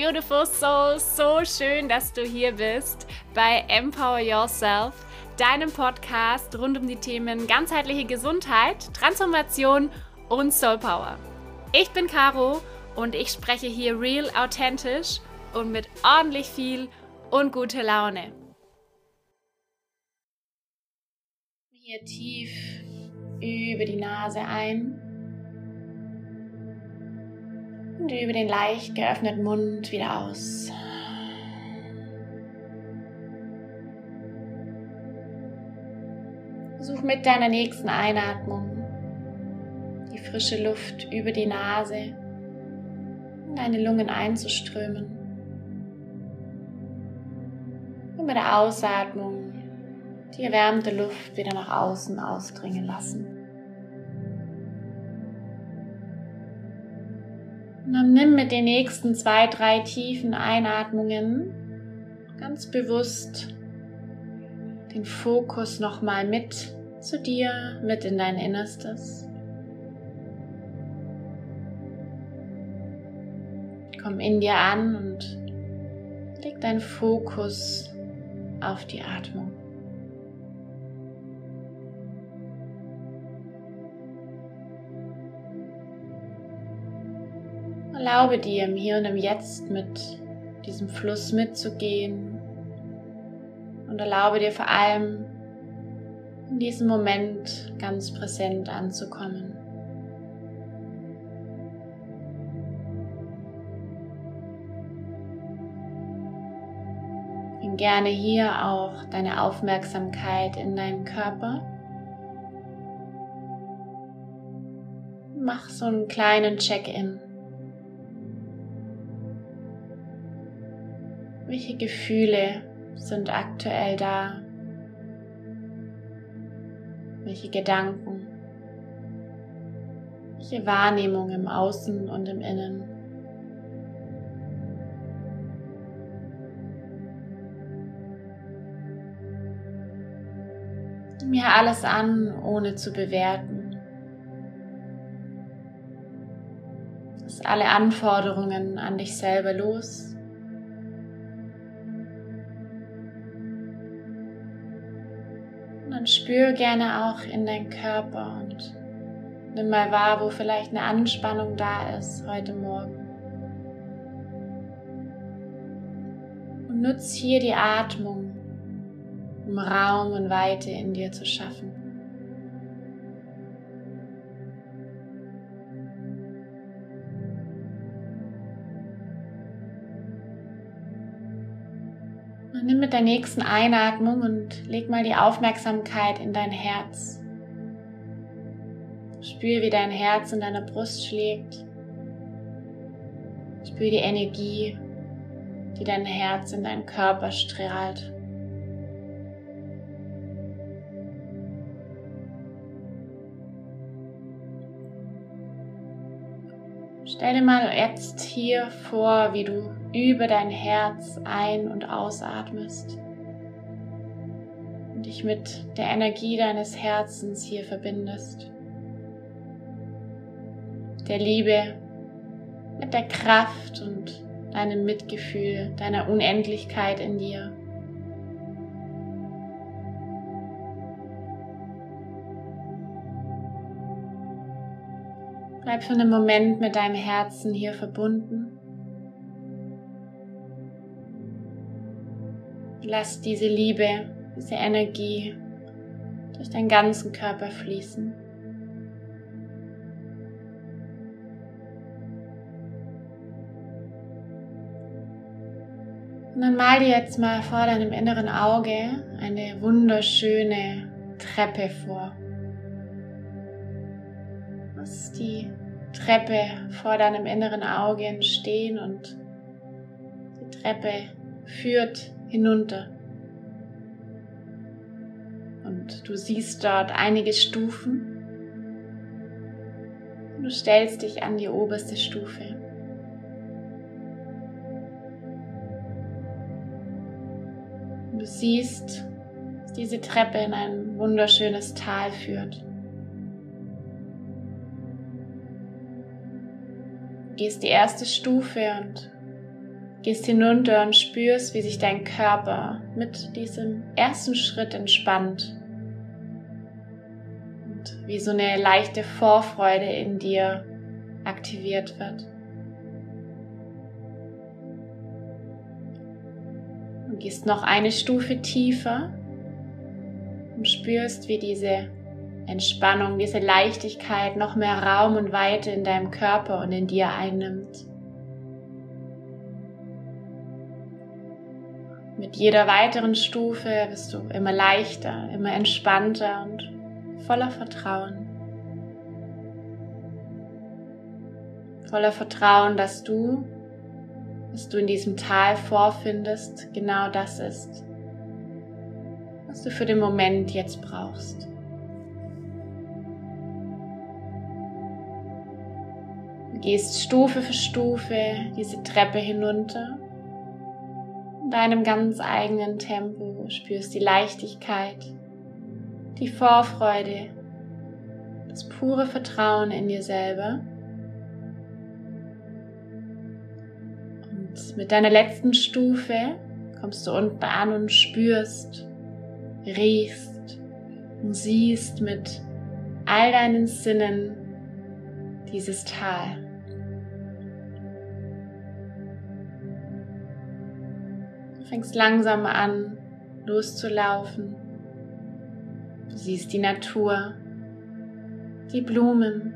beautiful soul, so schön, dass du hier bist bei Empower Yourself, deinem Podcast rund um die Themen ganzheitliche Gesundheit, Transformation und Soul Power. Ich bin Caro und ich spreche hier real, authentisch und mit ordentlich viel und guter Laune. Hier tief über die Nase ein und über den leicht geöffneten Mund wieder aus. Versuch mit deiner nächsten Einatmung die frische Luft über die Nase in deine Lungen einzuströmen. Und mit der Ausatmung die erwärmte Luft wieder nach außen ausdringen lassen. Und dann nimm mit den nächsten zwei, drei tiefen Einatmungen ganz bewusst den Fokus nochmal mit zu dir, mit in dein Innerstes. Komm in dir an und leg deinen Fokus auf die Atmung. Erlaube dir im Hier und im Jetzt mit diesem Fluss mitzugehen und erlaube dir vor allem in diesem Moment ganz präsent anzukommen. Bring gerne hier auch deine Aufmerksamkeit in deinen Körper. Mach so einen kleinen Check-in. Welche Gefühle sind aktuell da? Welche Gedanken? Welche Wahrnehmung im Außen und im Innen? Mir alles an, ohne zu bewerten. Lass alle Anforderungen an dich selber los. Spür gerne auch in deinen Körper und nimm mal wahr, wo vielleicht eine Anspannung da ist heute Morgen. Und nutz hier die Atmung, um Raum und Weite in dir zu schaffen. Nimm mit der nächsten Einatmung und leg mal die Aufmerksamkeit in dein Herz. Spür, wie dein Herz in deiner Brust schlägt. Spür die Energie, die dein Herz in deinen Körper strahlt. Stell dir mal jetzt hier vor, wie du über dein Herz ein- und ausatmest und dich mit der Energie deines Herzens hier verbindest. Der Liebe, mit der Kraft und deinem Mitgefühl, deiner Unendlichkeit in dir. Bleib für einen Moment mit deinem Herzen hier verbunden. Lass diese Liebe, diese Energie durch deinen ganzen Körper fließen. Und dann mal dir jetzt mal vor deinem inneren Auge eine wunderschöne Treppe vor. Lass die Treppe vor deinem inneren Auge entstehen und die Treppe führt hinunter. Und du siehst dort einige Stufen. Und du stellst dich an die oberste Stufe. Du siehst, dass diese Treppe in ein wunderschönes Tal führt. Gehst die erste Stufe und Gehst hinunter und spürst, wie sich dein Körper mit diesem ersten Schritt entspannt. Und wie so eine leichte Vorfreude in dir aktiviert wird. Und gehst noch eine Stufe tiefer und spürst, wie diese Entspannung, diese Leichtigkeit noch mehr Raum und Weite in deinem Körper und in dir einnimmt. Mit jeder weiteren Stufe wirst du immer leichter, immer entspannter und voller Vertrauen. Voller Vertrauen, dass du, was du in diesem Tal vorfindest, genau das ist, was du für den Moment jetzt brauchst. Gehst Stufe für Stufe diese Treppe hinunter. In deinem ganz eigenen Tempo spürst die Leichtigkeit, die Vorfreude, das pure Vertrauen in dir selber. Und mit deiner letzten Stufe kommst du unten an und spürst, riechst und siehst mit all deinen Sinnen dieses Tal. Fängst langsam an, loszulaufen. Du siehst die Natur, die Blumen,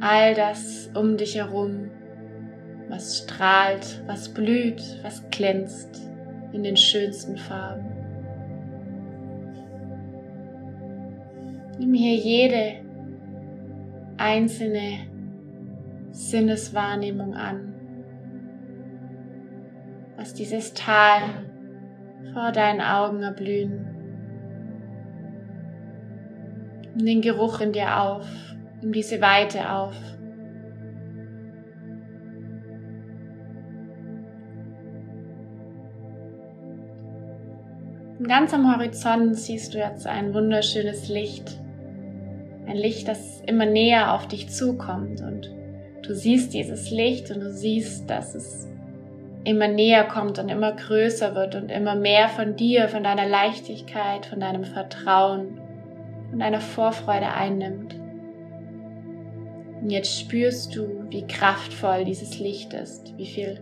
all das um dich herum, was strahlt, was blüht, was glänzt in den schönsten Farben. Nimm hier jede einzelne Sinneswahrnehmung an, was dieses Tal vor deinen Augen erblühen. Nimm den Geruch in dir auf, nimm diese Weite auf. Und ganz am Horizont siehst du jetzt ein wunderschönes Licht. Ein Licht, das immer näher auf dich zukommt und du siehst dieses Licht und du siehst, dass es immer näher kommt und immer größer wird und immer mehr von dir, von deiner Leichtigkeit, von deinem Vertrauen, von deiner Vorfreude einnimmt. Und jetzt spürst du, wie kraftvoll dieses Licht ist, wie viel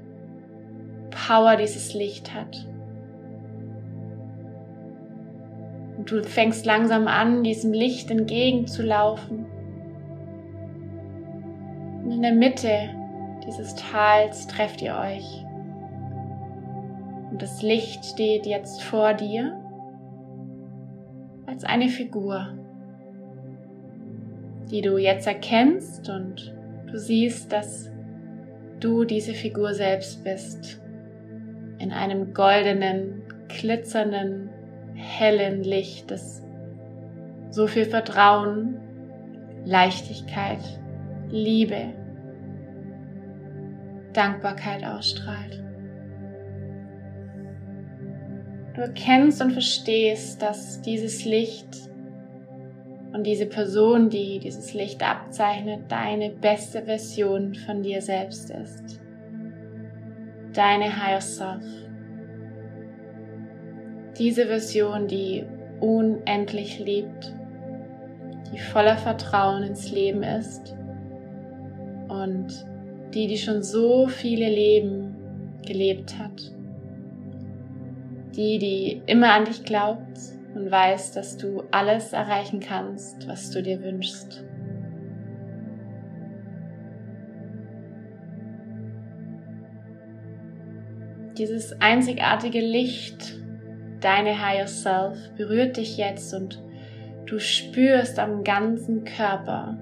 Power dieses Licht hat. Und du fängst langsam an, diesem Licht entgegenzulaufen. Und in der Mitte dieses Tals trefft ihr euch. Das Licht steht jetzt vor dir als eine Figur, die du jetzt erkennst und du siehst, dass du diese Figur selbst bist. In einem goldenen, glitzernden, hellen Licht, das so viel Vertrauen, Leichtigkeit, Liebe, Dankbarkeit ausstrahlt. Du erkennst und verstehst, dass dieses Licht und diese Person, die dieses Licht abzeichnet, deine beste Version von dir selbst ist. Deine Higher Self diese Version, die unendlich liebt, die voller Vertrauen ins Leben ist und die, die schon so viele Leben gelebt hat. Die, die immer an dich glaubt und weiß, dass du alles erreichen kannst, was du dir wünschst. Dieses einzigartige Licht Deine Higher Self berührt dich jetzt und du spürst am ganzen Körper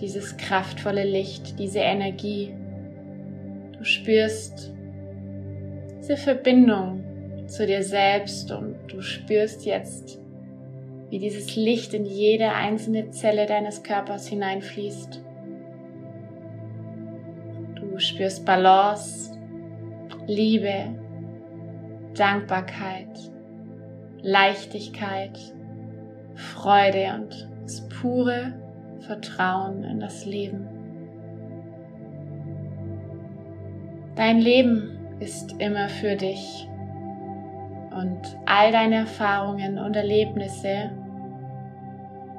dieses kraftvolle Licht, diese Energie. Du spürst diese Verbindung zu dir selbst und du spürst jetzt, wie dieses Licht in jede einzelne Zelle deines Körpers hineinfließt. Du spürst Balance, Liebe, Dankbarkeit, Leichtigkeit, Freude und das pure Vertrauen in das Leben. Dein Leben ist immer für dich und all deine Erfahrungen und Erlebnisse,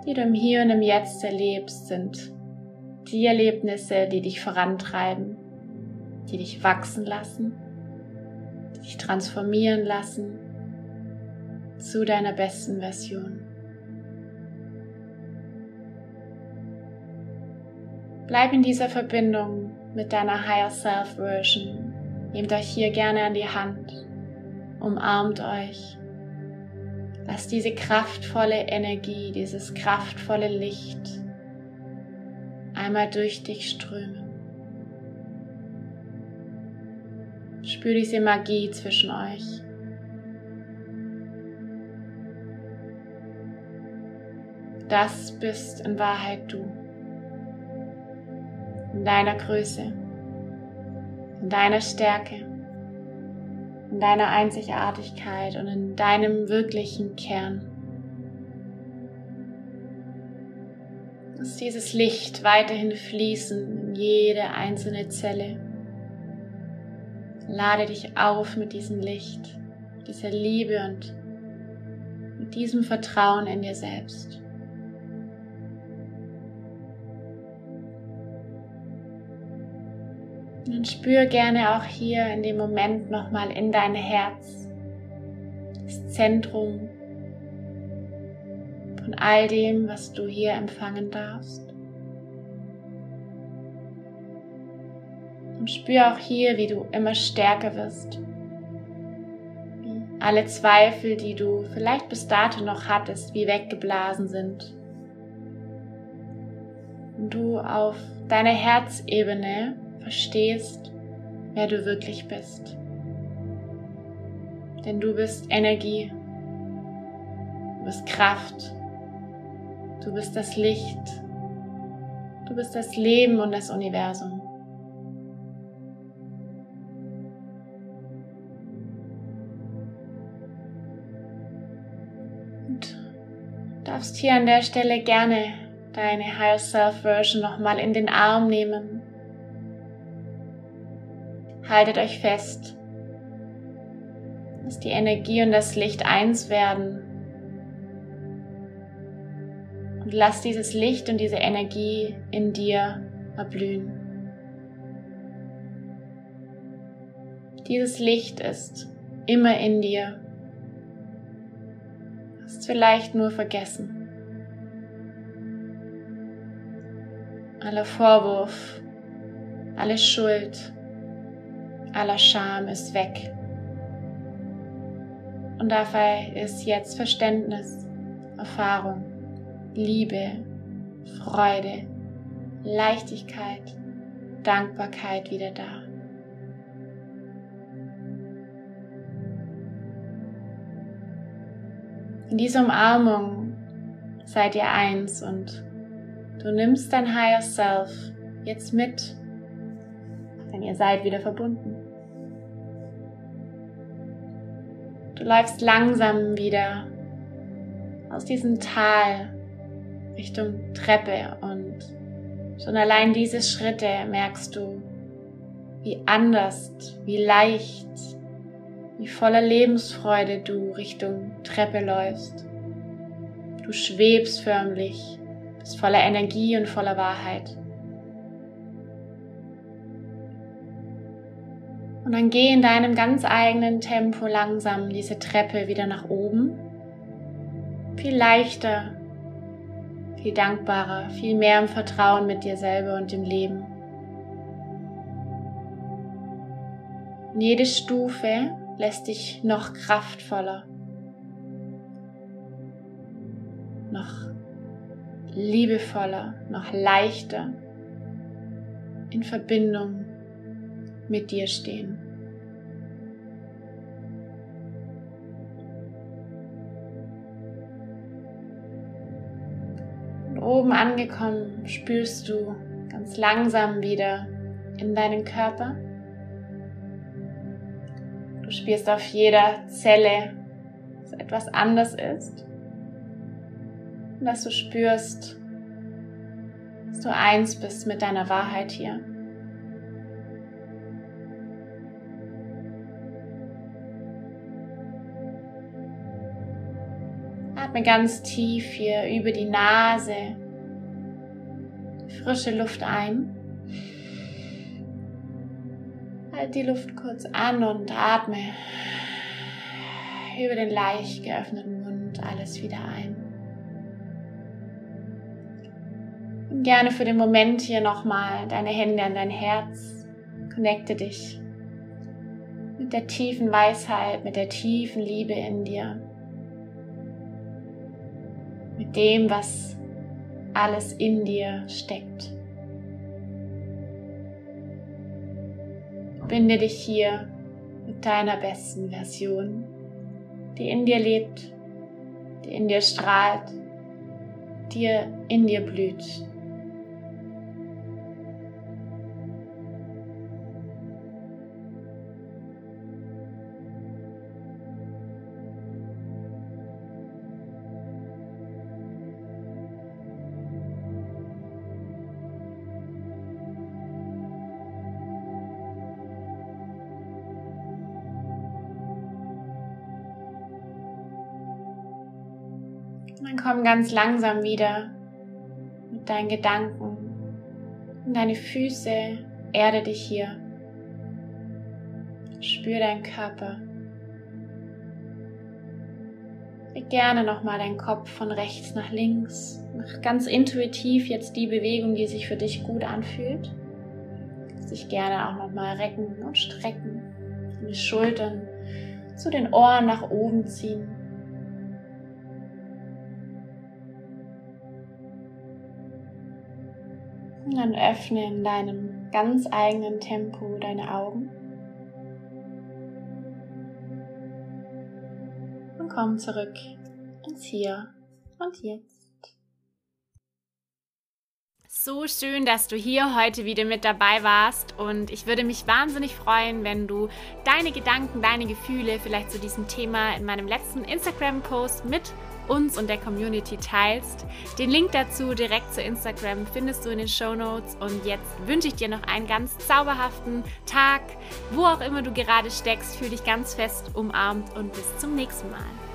die du im Hier und im Jetzt erlebst, sind die Erlebnisse, die dich vorantreiben, die dich wachsen lassen, die dich transformieren lassen zu deiner besten Version. Bleib in dieser Verbindung mit deiner Higher Self Version. Nehmt euch hier gerne an die Hand, umarmt euch. Lasst diese kraftvolle Energie, dieses kraftvolle Licht einmal durch dich strömen. Spür diese Magie zwischen euch. Das bist in Wahrheit du in deiner Größe, in deiner Stärke, in deiner Einzigartigkeit und in deinem wirklichen Kern. Lass dieses Licht weiterhin fließen in jede einzelne Zelle. Lade dich auf mit diesem Licht, dieser Liebe und mit diesem Vertrauen in dir selbst. Und spür gerne auch hier in dem Moment nochmal in dein Herz, das Zentrum von all dem, was du hier empfangen darfst. Und spür auch hier, wie du immer stärker wirst. Alle Zweifel, die du vielleicht bis dato noch hattest, wie weggeblasen sind. Und du auf deiner Herzebene verstehst, wer du wirklich bist. Denn du bist Energie, du bist Kraft, du bist das Licht, du bist das Leben und das Universum. Und darfst hier an der Stelle gerne deine Higher Self Version nochmal in den Arm nehmen Haltet euch fest, dass die Energie und das Licht eins werden. Und lass dieses Licht und diese Energie in dir erblühen. Dieses Licht ist immer in dir. Hast vielleicht nur vergessen. Aller Vorwurf, alle Schuld, aller Scham ist weg. Und dabei ist jetzt Verständnis, Erfahrung, Liebe, Freude, Leichtigkeit, Dankbarkeit wieder da. In dieser Umarmung seid ihr eins und du nimmst dein Higher Self jetzt mit denn ihr seid wieder verbunden. Du läufst langsam wieder aus diesem Tal Richtung Treppe und schon allein diese Schritte merkst du, wie anders, wie leicht, wie voller Lebensfreude du Richtung Treppe läufst. Du schwebst förmlich, bist voller Energie und voller Wahrheit. Und dann geh in deinem ganz eigenen Tempo langsam diese Treppe wieder nach oben. Viel leichter, viel dankbarer, viel mehr im Vertrauen mit dir selber und dem Leben. Und jede Stufe lässt dich noch kraftvoller, noch liebevoller, noch leichter in Verbindung mit dir stehen. Und oben angekommen spürst du ganz langsam wieder in deinen Körper. Du spürst auf jeder Zelle, dass etwas anders ist. Und dass du spürst, dass du eins bist mit deiner Wahrheit hier. Atme ganz tief hier über die Nase. Frische Luft ein. Halt die Luft kurz an und atme über den leicht geöffneten Mund alles wieder ein. Und gerne für den Moment hier nochmal deine Hände an dein Herz. Connecte dich mit der tiefen Weisheit, mit der tiefen Liebe in dir. Mit dem, was alles in dir steckt. Binde dich hier mit deiner besten Version, die in dir lebt, die in dir strahlt, die in dir blüht. Dann komm ganz langsam wieder mit deinen Gedanken in deine Füße, erde dich hier. Spür deinen Körper. Leg gerne nochmal deinen Kopf von rechts nach links. Mach ganz intuitiv jetzt die Bewegung, die sich für dich gut anfühlt. Sich gerne auch nochmal recken und strecken. Die Schultern zu den Ohren nach oben ziehen. Dann öffne in deinem ganz eigenen Tempo deine Augen. Und komm zurück ins Hier und Jetzt. So schön, dass du hier heute wieder mit dabei warst und ich würde mich wahnsinnig freuen, wenn du deine Gedanken, deine Gefühle vielleicht zu diesem Thema in meinem letzten Instagram-Post mit uns und der Community teilst. Den Link dazu direkt zu Instagram findest du in den Show Notes. Und jetzt wünsche ich dir noch einen ganz zauberhaften Tag, wo auch immer du gerade steckst. Fühl dich ganz fest umarmt und bis zum nächsten Mal.